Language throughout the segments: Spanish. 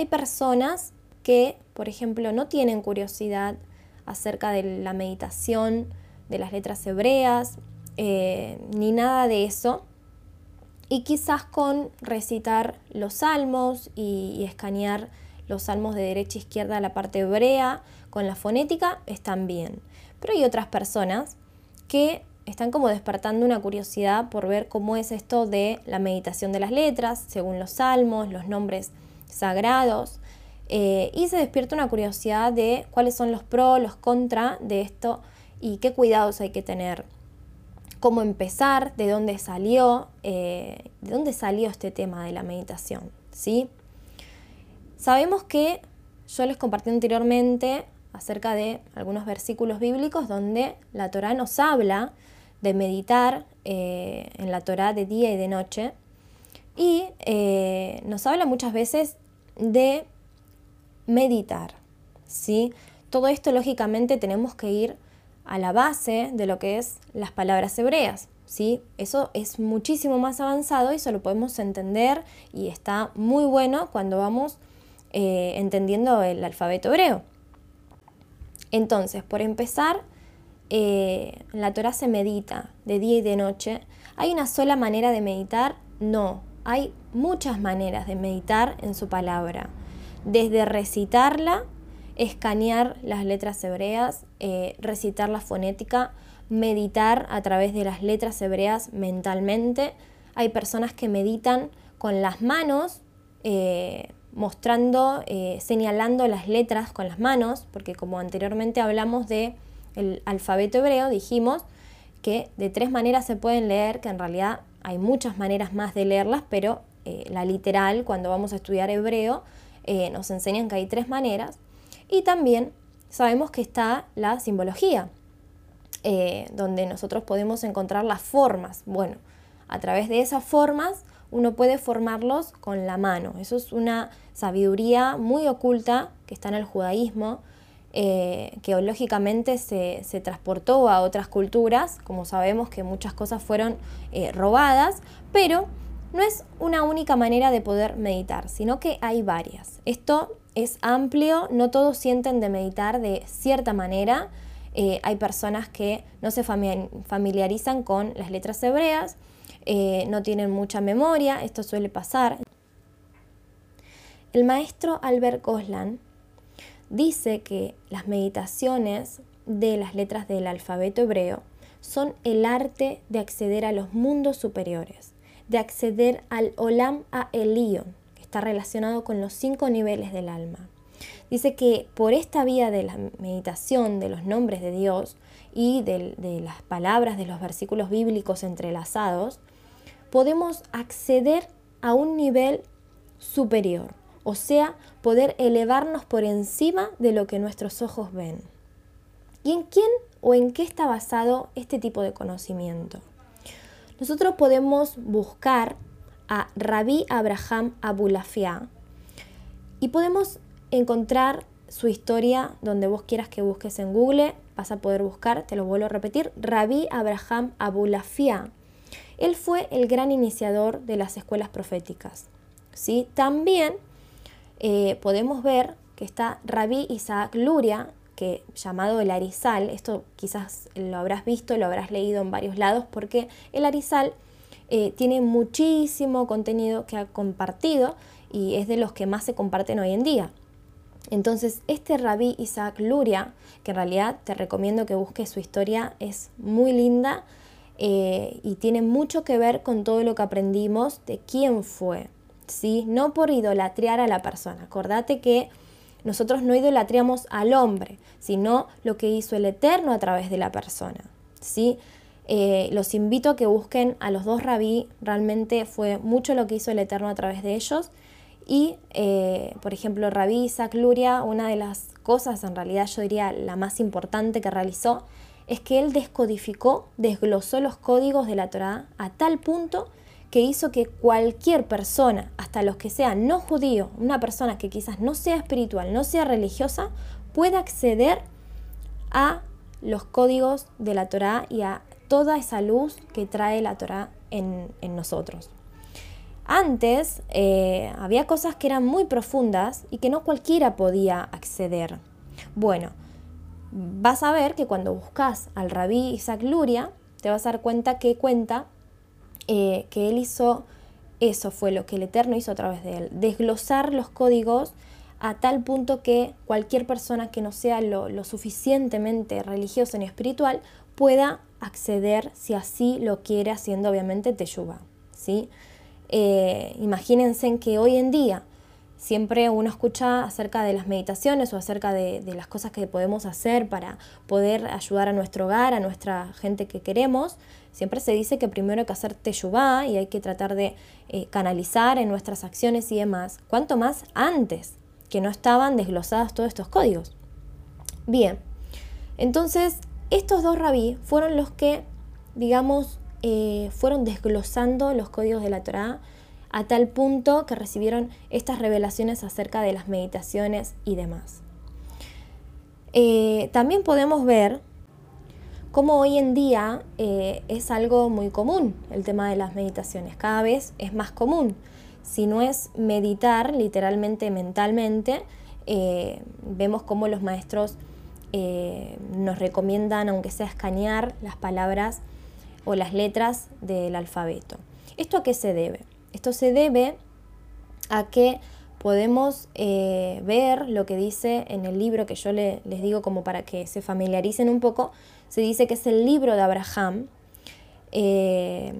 Hay personas que, por ejemplo, no tienen curiosidad acerca de la meditación, de las letras hebreas, eh, ni nada de eso. Y quizás con recitar los salmos y, escanear los salmos de derecha a izquierda la parte hebrea con la fonética están bien. Pero hay otras personas que están como despertando una curiosidad por ver cómo es esto de la meditación de las letras, según los salmos, los nombres sagrados, eh, y se despierta una curiosidad de cuáles son los pros, los contra de esto y qué cuidados hay que tener, cómo empezar, de dónde salió, eh, de dónde salió este tema de la meditación, ¿sí? Sabemos que yo les compartí anteriormente acerca de algunos versículos bíblicos donde la Torah nos habla de meditar eh, en la Torah de día y de noche y nos habla muchas veces de meditar. ¿sí? Todo esto lógicamente tenemos que ir a la base de lo que es las palabras hebreas. ¿sí? Eso es muchísimo más avanzado y eso lo podemos entender y está muy bueno cuando vamos eh, entendiendo el alfabeto hebreo. Entonces, por empezar, eh, la Torah se medita de día y de noche. ¿Hay una sola manera de meditar? No, hay muchas maneras de meditar en su palabra desde recitarla, escanear las letras hebreas, eh, recitar la fonética, meditar a través de las letras hebreas mentalmente. Hay personas que meditan con las manos, eh, mostrando, eh, señalando las letras con las manos, porque como anteriormente hablamos de el alfabeto hebreo, dijimos que de tres maneras se pueden leer, que en realidad hay muchas maneras más de leerlas, pero la literal, cuando vamos a estudiar hebreo, eh, nos enseñan que hay tres maneras y también sabemos que está la simbología, eh, donde nosotros podemos encontrar las formas. Bueno, a través de esas formas uno puede formarlos con la mano. Eso es una sabiduría muy oculta que está en el judaísmo, eh, que lógicamente se, se, transportó a otras culturas, como sabemos que muchas cosas fueron robadas, pero no es una única manera de poder meditar, sino que hay varias. Esto es amplio, no todos sienten de meditar de cierta manera. Eh, hay personas que no se familiarizan con las letras hebreas, eh, no tienen mucha memoria, esto suele pasar. El maestro Albert Goslan dice que las meditaciones de las letras del alfabeto hebreo son el arte de acceder a los mundos superiores de acceder al Olam a Elion, que está relacionado con los cinco niveles del alma. Dice que por esta vía de la meditación de los nombres de Dios y de, de las palabras de los versículos bíblicos entrelazados, podemos acceder a un nivel superior, o sea, poder elevarnos por encima de lo que nuestros ojos ven. ¿Y en quién o en qué está basado este tipo de conocimiento? nosotros podemos buscar a Rabbi Abraham Abulafia y podemos encontrar su historia donde vos quieras que busques en Google, vas a poder buscar, te lo vuelvo a repetir, Rabbi Abraham Abulafia. Él fue el gran iniciador de las escuelas proféticas. ¿sí? También eh, podemos ver que está Rabbi Isaac Luria, llamado el Arizal, esto quizás lo habrás visto, lo habrás leído en varios lados, porque el Arizal eh, tiene muchísimo contenido que ha compartido y es de los que más se comparten hoy en día. Entonces, este rabí Isaac Luria, que en realidad te recomiendo que busques su historia, es muy linda eh, y tiene mucho que ver con todo lo que aprendimos de quién fue, ¿sí? No por idolatrear a la persona. Acordate que nosotros no idolatriamos al hombre, sino lo que hizo el Eterno a través de la persona. ¿sí? Eh, los invito a que busquen a los dos rabí, realmente fue mucho lo que hizo el Eterno a través de ellos. Y, eh, por ejemplo, Rabí Isaac Luria, una de las cosas, en realidad yo diría la más importante que realizó, es que él descodificó, desglosó los códigos de la Torá a tal punto que hizo que cualquier persona, hasta los que sean no judíos, una persona que quizás no sea espiritual, no sea religiosa, pueda acceder a los códigos de la Torá y a toda esa luz que trae la Torá en, nosotros. Antes eh, había cosas que eran muy profundas y que no cualquiera podía acceder. Bueno, vas a ver que cuando buscas al rabí Isaac Luria, te vas a dar cuenta que cuenta eh, que él hizo, eso fue lo que el Eterno hizo a través de él, desglosar los códigos a tal punto que cualquier persona que no sea lo, suficientemente religiosa ni espiritual pueda acceder, si así lo quiere, haciendo obviamente teyuba. ¿sí? Eh, imagínense en que hoy en día siempre uno escucha acerca de las meditaciones o acerca de, las cosas que podemos hacer para poder ayudar a nuestro hogar, a nuestra gente que queremos. Siempre se dice que primero hay que hacer teyubá y hay que tratar de eh, canalizar en nuestras acciones y demás. ¿Cuánto más antes que no estaban desglosados todos estos códigos? Bien, entonces estos dos rabí fueron los que, digamos, eh, fueron desglosando los códigos de la Torá a tal punto que recibieron estas revelaciones acerca de las meditaciones y demás. Eh, también podemos ver cómo hoy en día eh, es algo muy común el tema de las meditaciones, cada vez es más común. Si no es meditar literalmente mentalmente, eh, vemos cómo los maestros nos recomiendan, aunque sea escanear las palabras o las letras del alfabeto. ¿Esto a qué se debe? Esto se debe a que podemos eh, ver lo que dice en el libro que yo les digo como para que se familiaricen un poco, se dice que es el libro de Abraham, eh,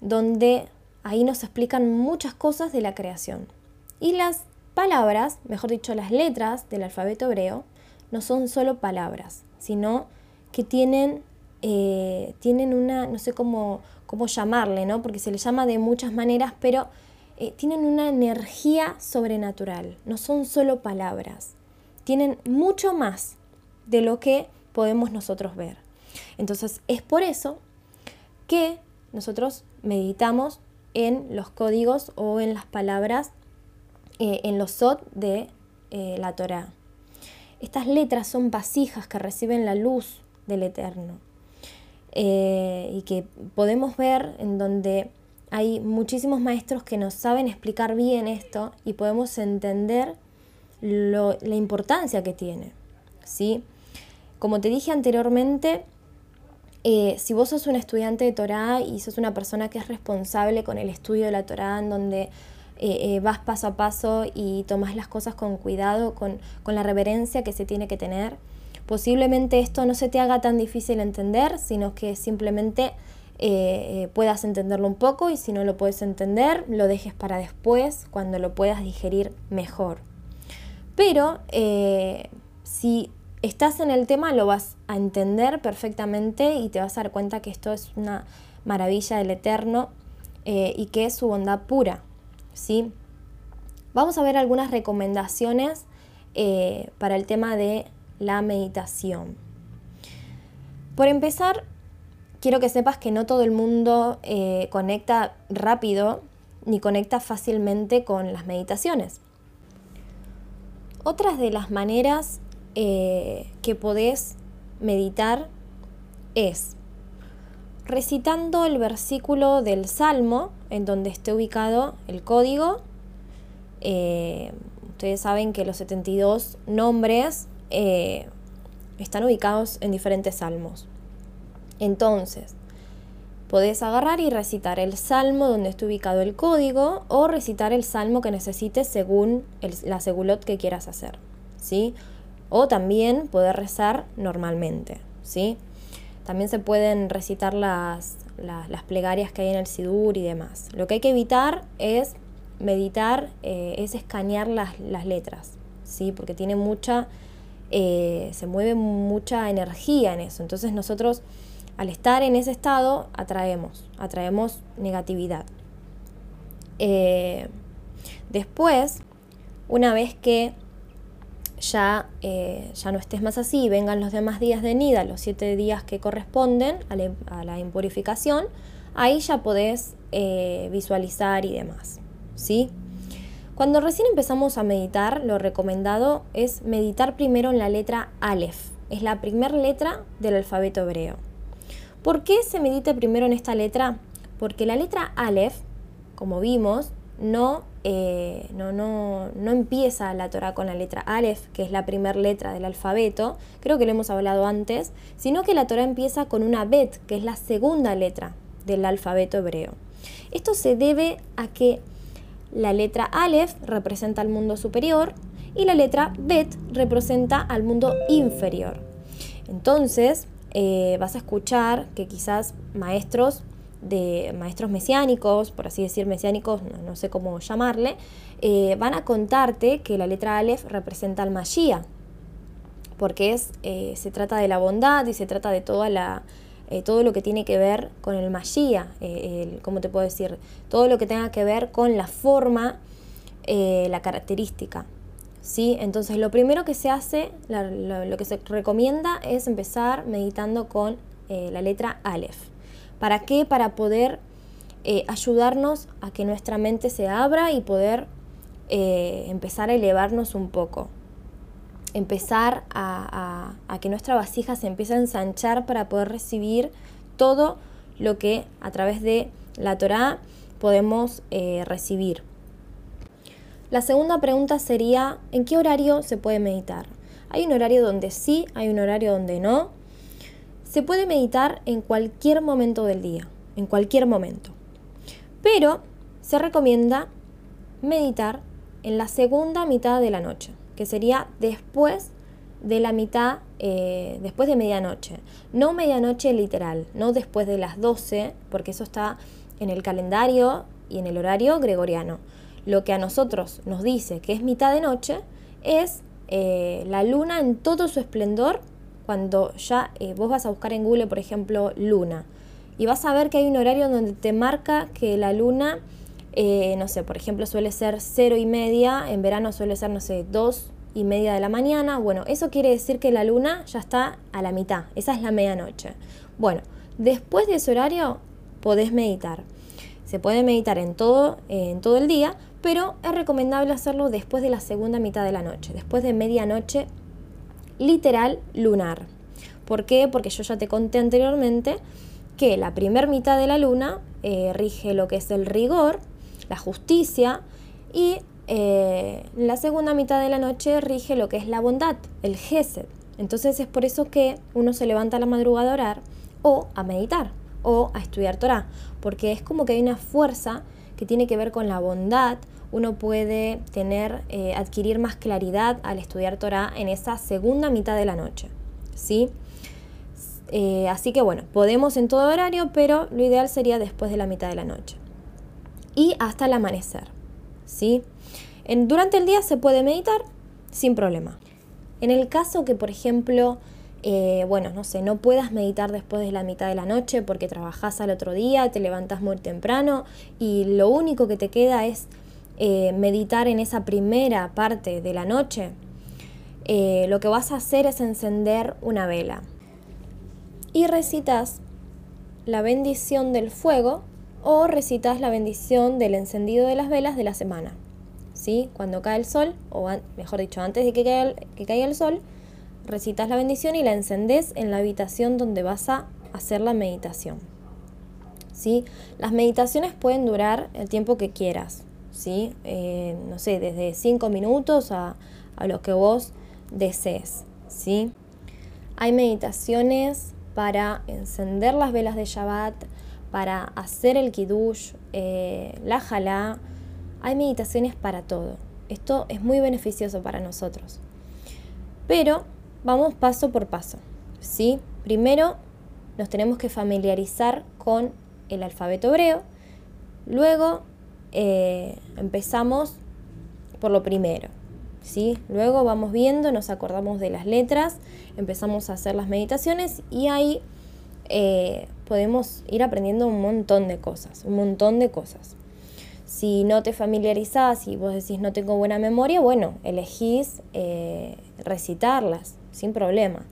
donde ahí nos explican muchas cosas de la creación. Y las palabras, mejor dicho, las letras del alfabeto hebreo, no son solo palabras, sino que tienen, eh, tienen una, no sé cómo, cómo llamarle, ¿no? Porque se le llama de muchas maneras, pero eh, tienen una energía sobrenatural, no son solo palabras, tienen mucho más de lo que podemos nosotros ver. Entonces es por eso que nosotros meditamos en los códigos o en las palabras, eh, en los sot de eh, la Torah. Estas letras son vasijas que reciben la luz del Eterno. Y que podemos ver en donde hay muchísimos maestros que nos saben explicar bien esto y podemos entender la importancia que tiene. ¿sí? Como te dije anteriormente, eh, si vos sos un estudiante de Torah y sos una persona que es responsable con el estudio de la Torah, en donde eh, vas paso a paso y tomas las cosas con cuidado, con, con la reverencia que se tiene que tener, Posiblemente esto no se te haga tan difícil entender, sino que simplemente eh, eh, puedas entenderlo un poco y si no lo puedes entender, lo dejes para después, cuando lo puedas digerir mejor. Pero eh, si estás en el tema, lo vas a entender perfectamente y te vas a dar cuenta que esto es una maravilla del Eterno y que es su bondad pura. ¿sí? Vamos a ver algunas recomendaciones para el tema de la meditación. Por empezar, quiero que sepas que no todo el mundo eh, conecta rápido ni conecta fácilmente con las meditaciones. Otras de las maneras eh, que podés meditar es recitando el versículo del Salmo en donde esté ubicado el código. Eh, ustedes saben que los 72 nombres están ubicados en diferentes salmos. Entonces, podés agarrar y recitar el salmo donde esté ubicado el código o recitar el salmo que necesites según la segulot que quieras hacer. ¿sí? O también poder rezar normalmente. ¿sí? También se pueden recitar las, las, plegarias que hay en el Sidur y demás. Lo que hay que evitar es meditar, eh, es escanear las, las letras, ¿sí? porque tiene mucha eh, se mueve mucha energía en eso. Entonces nosotros al estar en ese estado atraemos, atraemos negatividad. Eh, después, una vez que ya, eh, ya no estés más así, vengan los demás días de Nida, los siete días que corresponden a la, impurificación, ahí ya podés visualizar y demás. ¿sí? Cuando recién empezamos a meditar, lo recomendado es meditar primero en la letra Aleph. Es la primera letra del alfabeto hebreo. ¿Por qué se medita primero en esta letra? Porque la letra Aleph, como vimos, no, eh, no, no, no, empieza la Torah con la letra Aleph, que es la primera letra del alfabeto, creo que lo hemos hablado antes, sino que la Torah empieza con una Bet, que es la segunda letra del alfabeto hebreo. Esto se debe a que la letra Aleph representa al mundo superior y la letra Bet representa al mundo inferior. Entonces, eh, vas a escuchar que quizás maestros de maestros mesiánicos, por así decir mesiánicos, no, sé cómo llamarle, eh, van a contarte que la letra Aleph representa al Mashiach, porque es, eh, se trata de la bondad y se trata de toda la, todo lo que tiene que ver con el Mashiach, ¿cómo te puedo decir? Todo lo que tenga que ver con la forma, la característica. ¿Sí? Entonces lo primero que se hace, lo que se recomienda es empezar meditando con la letra Aleph. ¿Para qué? Para poder eh, ayudarnos a que nuestra mente se abra y poder eh, empezar a elevarnos un poco. Empezar a, que nuestra vasija se empiece a ensanchar para poder recibir todo lo que a través de la Torah podemos eh, recibir. La segunda pregunta sería, ¿en qué horario se puede meditar? Hay un horario donde sí, hay un horario donde no. Se puede meditar en cualquier momento del día, en cualquier momento. Pero se recomienda meditar en la segunda mitad de la noche, que sería después de la mitad, eh, después de medianoche. No medianoche literal, no después de las 12, porque eso está en el calendario y en el horario gregoriano. Lo que a nosotros nos dice que es mitad de noche es eh, la luna en todo su esplendor cuando ya eh, vos vas a buscar en Google, por ejemplo, luna, y vas a ver que hay un horario donde te marca que la luna, eh, no sé, por ejemplo, suele ser cero y media, en verano suele ser, no sé, dos y media de la mañana. Bueno, eso quiere decir que la luna ya está a la mitad, esa es la medianoche. Bueno, después de ese horario podés meditar. Se puede meditar en todo, en todo el día, pero es recomendable hacerlo después de la segunda mitad de la noche, después de medianoche literal lunar. ¿Por qué? Porque yo ya te conté anteriormente que la primer mitad de la luna eh, rige lo que es el rigor, la justicia, y eh, la segunda mitad de la noche rige lo que es la bondad, el gesed. Entonces es por eso que uno se levanta a la madrugada a orar o a meditar o a estudiar Torah, porque es como que hay una fuerza que tiene que ver con la bondad uno puede tener, eh, adquirir más claridad al estudiar Torah en esa segunda mitad de la noche. ¿sí? Eh, así que bueno, podemos en todo horario, pero lo ideal sería después de la mitad de la noche. Y hasta el amanecer. ¿sí? En, durante el día se puede meditar sin problema. En el caso que, por ejemplo, eh, bueno, no sé, no puedas meditar después de la mitad de la noche porque trabajas al otro día, te levantas muy temprano y lo único que te queda es eh, meditar en esa primera parte de la noche, eh, lo que vas a hacer es encender una vela y recitas la bendición del fuego o recitas la bendición del encendido de las velas de la semana. ¿Sí? Cuando cae el sol, o mejor dicho, antes de que que caiga el sol, recitas la bendición y la encendés en la habitación donde vas a hacer la meditación. ¿Sí? Las meditaciones pueden durar el tiempo que quieras. ¿sí? Eh, no sé, desde 5 minutos a, a, lo que vos desees, ¿sí? Hay meditaciones para encender las velas de Shabbat, para hacer el kiddush, eh, la jalá. Hay meditaciones para todo. Esto es muy beneficioso para nosotros. Pero vamos paso por paso, ¿sí? Primero nos tenemos que familiarizar con el alfabeto hebreo, luego eh, empezamos por lo primero. ¿sí? Luego vamos viendo, nos acordamos de las letras, empezamos a hacer las meditaciones y ahí eh, podemos ir aprendiendo un montón de cosas, un montón de cosas. Si no te familiarizás y vos decís no tengo buena memoria, bueno, elegís eh, recitarlas sin problema.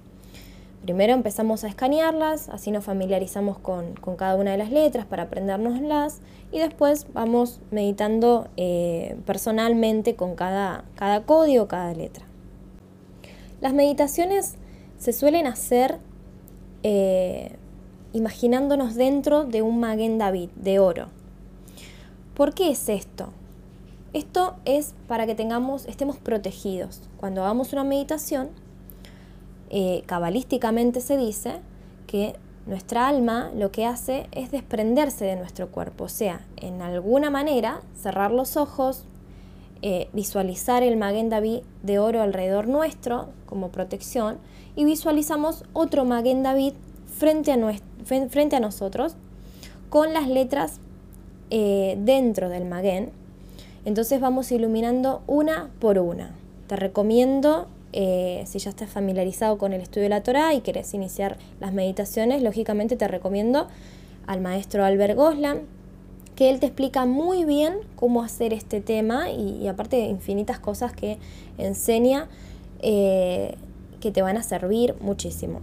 Primero empezamos a escanearlas, así nos familiarizamos con, cada una de las letras para aprendernoslas y después vamos meditando eh, personalmente con cada, cada código, cada letra. Las meditaciones se suelen hacer eh, imaginándonos dentro de un Maguen David de oro. ¿Por qué es esto? Esto es para que tengamos, estemos protegidos. Cuando hagamos una meditación, eh, cabalísticamente se dice que nuestra alma lo que hace es desprenderse de nuestro cuerpo, o sea, en alguna manera cerrar los ojos, eh, visualizar el Maguen David de oro alrededor nuestro como protección y visualizamos otro Maguen David frente a, frente a nosotros con las letras eh, dentro del Maguen. Entonces vamos iluminando una por una. Te recomiendo, eh, si ya estás familiarizado con el estudio de la Torah y quieres iniciar las meditaciones, lógicamente te recomiendo al maestro Albert Goslan, que él te explica muy bien cómo hacer este tema y, aparte de infinitas cosas que enseña eh, que te van a servir muchísimo.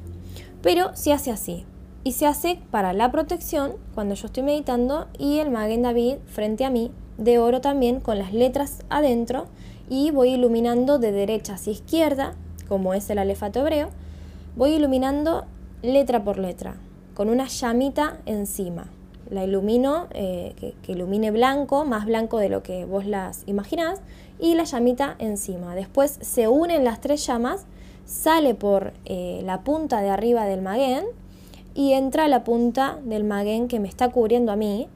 Pero se hace así. Y se hace para la protección cuando yo estoy meditando y el Magen David frente a mí, de oro también, con las letras adentro y voy iluminando de derecha hacia izquierda, como es el alefato hebreo, voy iluminando letra por letra, con una llamita encima la ilumino, eh, que, ilumine blanco, más blanco de lo que vos las imaginás, y la llamita encima. Después se unen las tres llamas, sale por eh, la punta de arriba del maguén y entra la punta del maguén que me está cubriendo a mí,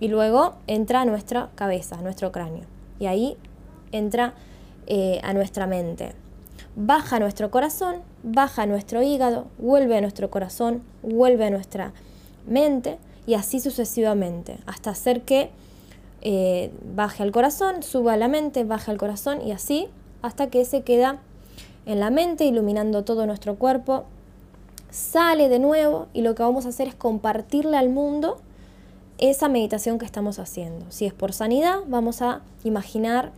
y luego entra nuestra cabeza, nuestro cráneo. Y ahí entra eh, a nuestra mente. Baja nuestro corazón, baja nuestro hígado, vuelve a nuestro corazón, vuelve a nuestra mente y así sucesivamente, hasta hacer que eh, baje al corazón, suba a la mente, baje al corazón y así hasta que se queda en la mente, iluminando todo nuestro cuerpo, sale de nuevo y lo que vamos a hacer es compartirle al mundo esa meditación que estamos haciendo. Si es por sanidad, vamos a imaginar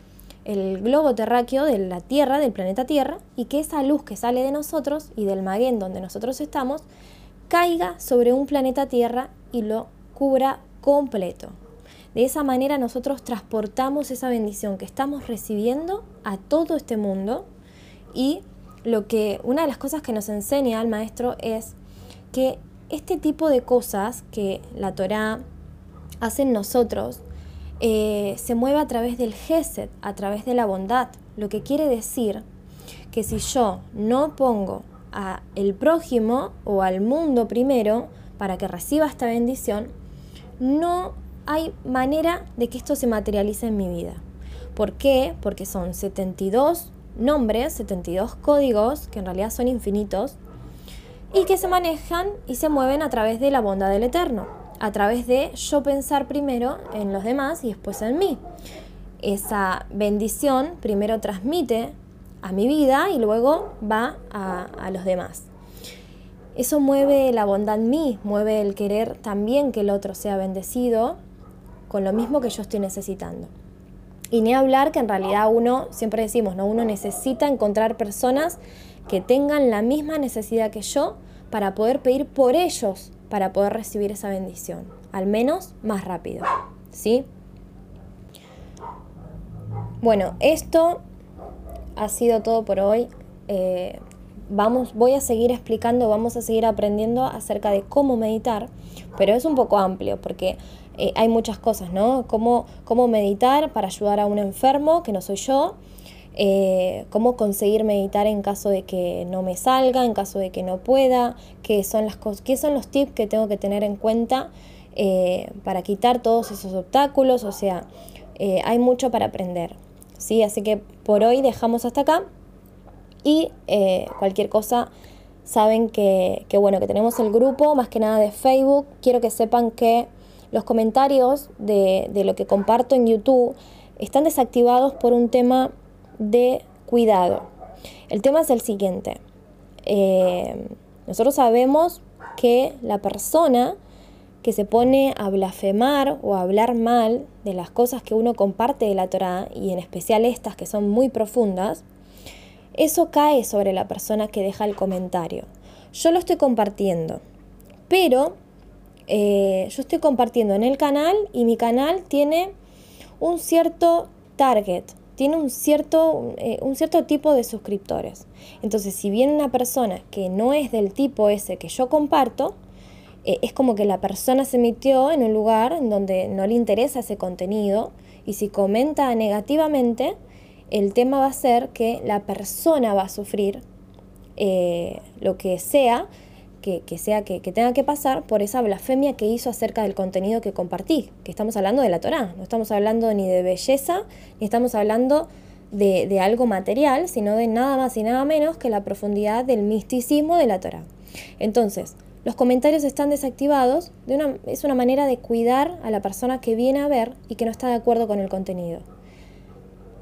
el globo terráqueo de la Tierra, del planeta Tierra, y que esa luz que sale de nosotros y del maguén donde nosotros estamos, caiga sobre un planeta Tierra y lo cubra completo. De esa manera nosotros transportamos esa bendición que estamos recibiendo a todo este mundo y lo que una de las cosas que nos enseña el maestro es que este tipo de cosas que la Torá hace en nosotros eh, se mueve a través del Gesed, a través de la bondad, lo que quiere decir que si yo no pongo a el prójimo o al mundo primero, para que reciba esta bendición, no hay manera de que esto se materialice en mi vida. ¿Por qué? Porque son 72 nombres, 72 códigos, que en realidad son infinitos, y que se manejan y se mueven a través de la bondad del Eterno, a través de yo pensar primero en los demás y después en mí. Esa bendición primero transmite a mi vida y luego va a, a los demás. Eso mueve la bondad en mí, mueve el querer también que el otro sea bendecido con lo mismo que yo estoy necesitando. Y ni hablar que en realidad uno, siempre decimos, ¿no? uno necesita encontrar personas que tengan la misma necesidad que yo para poder pedir por ellos, para poder recibir esa bendición, al menos más rápido. ¿Sí? Bueno, esto ha sido todo por hoy. Eh, vamos, voy a seguir explicando, vamos a seguir aprendiendo acerca de cómo meditar, pero es un poco amplio porque eh, hay muchas cosas, ¿no? Cómo, cómo meditar para ayudar a un enfermo, que no soy yo, eh, cómo conseguir meditar en caso de que no me salga, en caso de que no pueda, qué son, las qué son los tips que tengo que tener en cuenta eh, para quitar todos esos obstáculos, o sea, hay mucho para aprender. ¿sí? Así que por hoy dejamos hasta acá. Y eh, cualquier cosa, saben que, bueno, que tenemos el grupo, más que nada de Facebook. Quiero que sepan que los comentarios de, lo que comparto en YouTube están desactivados por un tema de cuidado. El tema es el siguiente. Eh, nosotros sabemos que la persona que se pone a blasfemar o a hablar mal de las cosas que uno comparte de la Torah, y en especial estas que son muy profundas, eso cae sobre la persona que deja el comentario. Yo lo estoy compartiendo, pero eh, yo estoy compartiendo en el canal y mi canal tiene un cierto target, tiene un cierto, eh, un cierto tipo de suscriptores. Entonces, si viene una persona que no es del tipo ese que yo comparto, eh, es como que la persona se metió en un lugar en donde no le interesa ese contenido y si comenta negativamente, el tema va a ser que la persona va a sufrir eh, lo que sea, que, sea que, tenga que pasar por esa blasfemia que hizo acerca del contenido que compartí, que estamos hablando de la Torah, no estamos hablando ni de belleza, ni estamos hablando de, de algo material, sino de nada más y nada menos que la profundidad del misticismo de la Torah. Entonces, los comentarios están desactivados, de una, es una manera de cuidar a la persona que viene a ver y que no está de acuerdo con el contenido.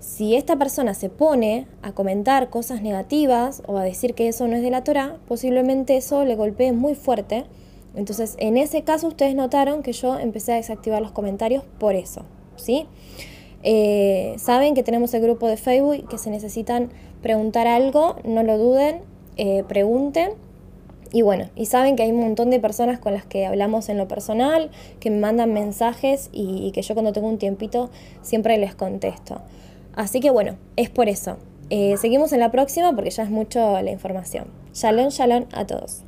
Si esta persona se pone a comentar cosas negativas o a decir que eso no es de la Torah, posiblemente eso le golpee muy fuerte. Entonces, en ese caso, ustedes notaron que yo empecé a desactivar los comentarios por eso, ¿sí? Eh, saben que tenemos el grupo de Facebook que se necesitan preguntar algo, no lo duden, eh, pregunten y bueno, y saben que hay un montón de personas con las que hablamos en lo personal, que me mandan mensajes y, que yo cuando tengo un tiempito siempre les contesto. Así que bueno, es por eso. Eh, seguimos en la próxima porque ya es mucho la información. Shalom, shalom a todos.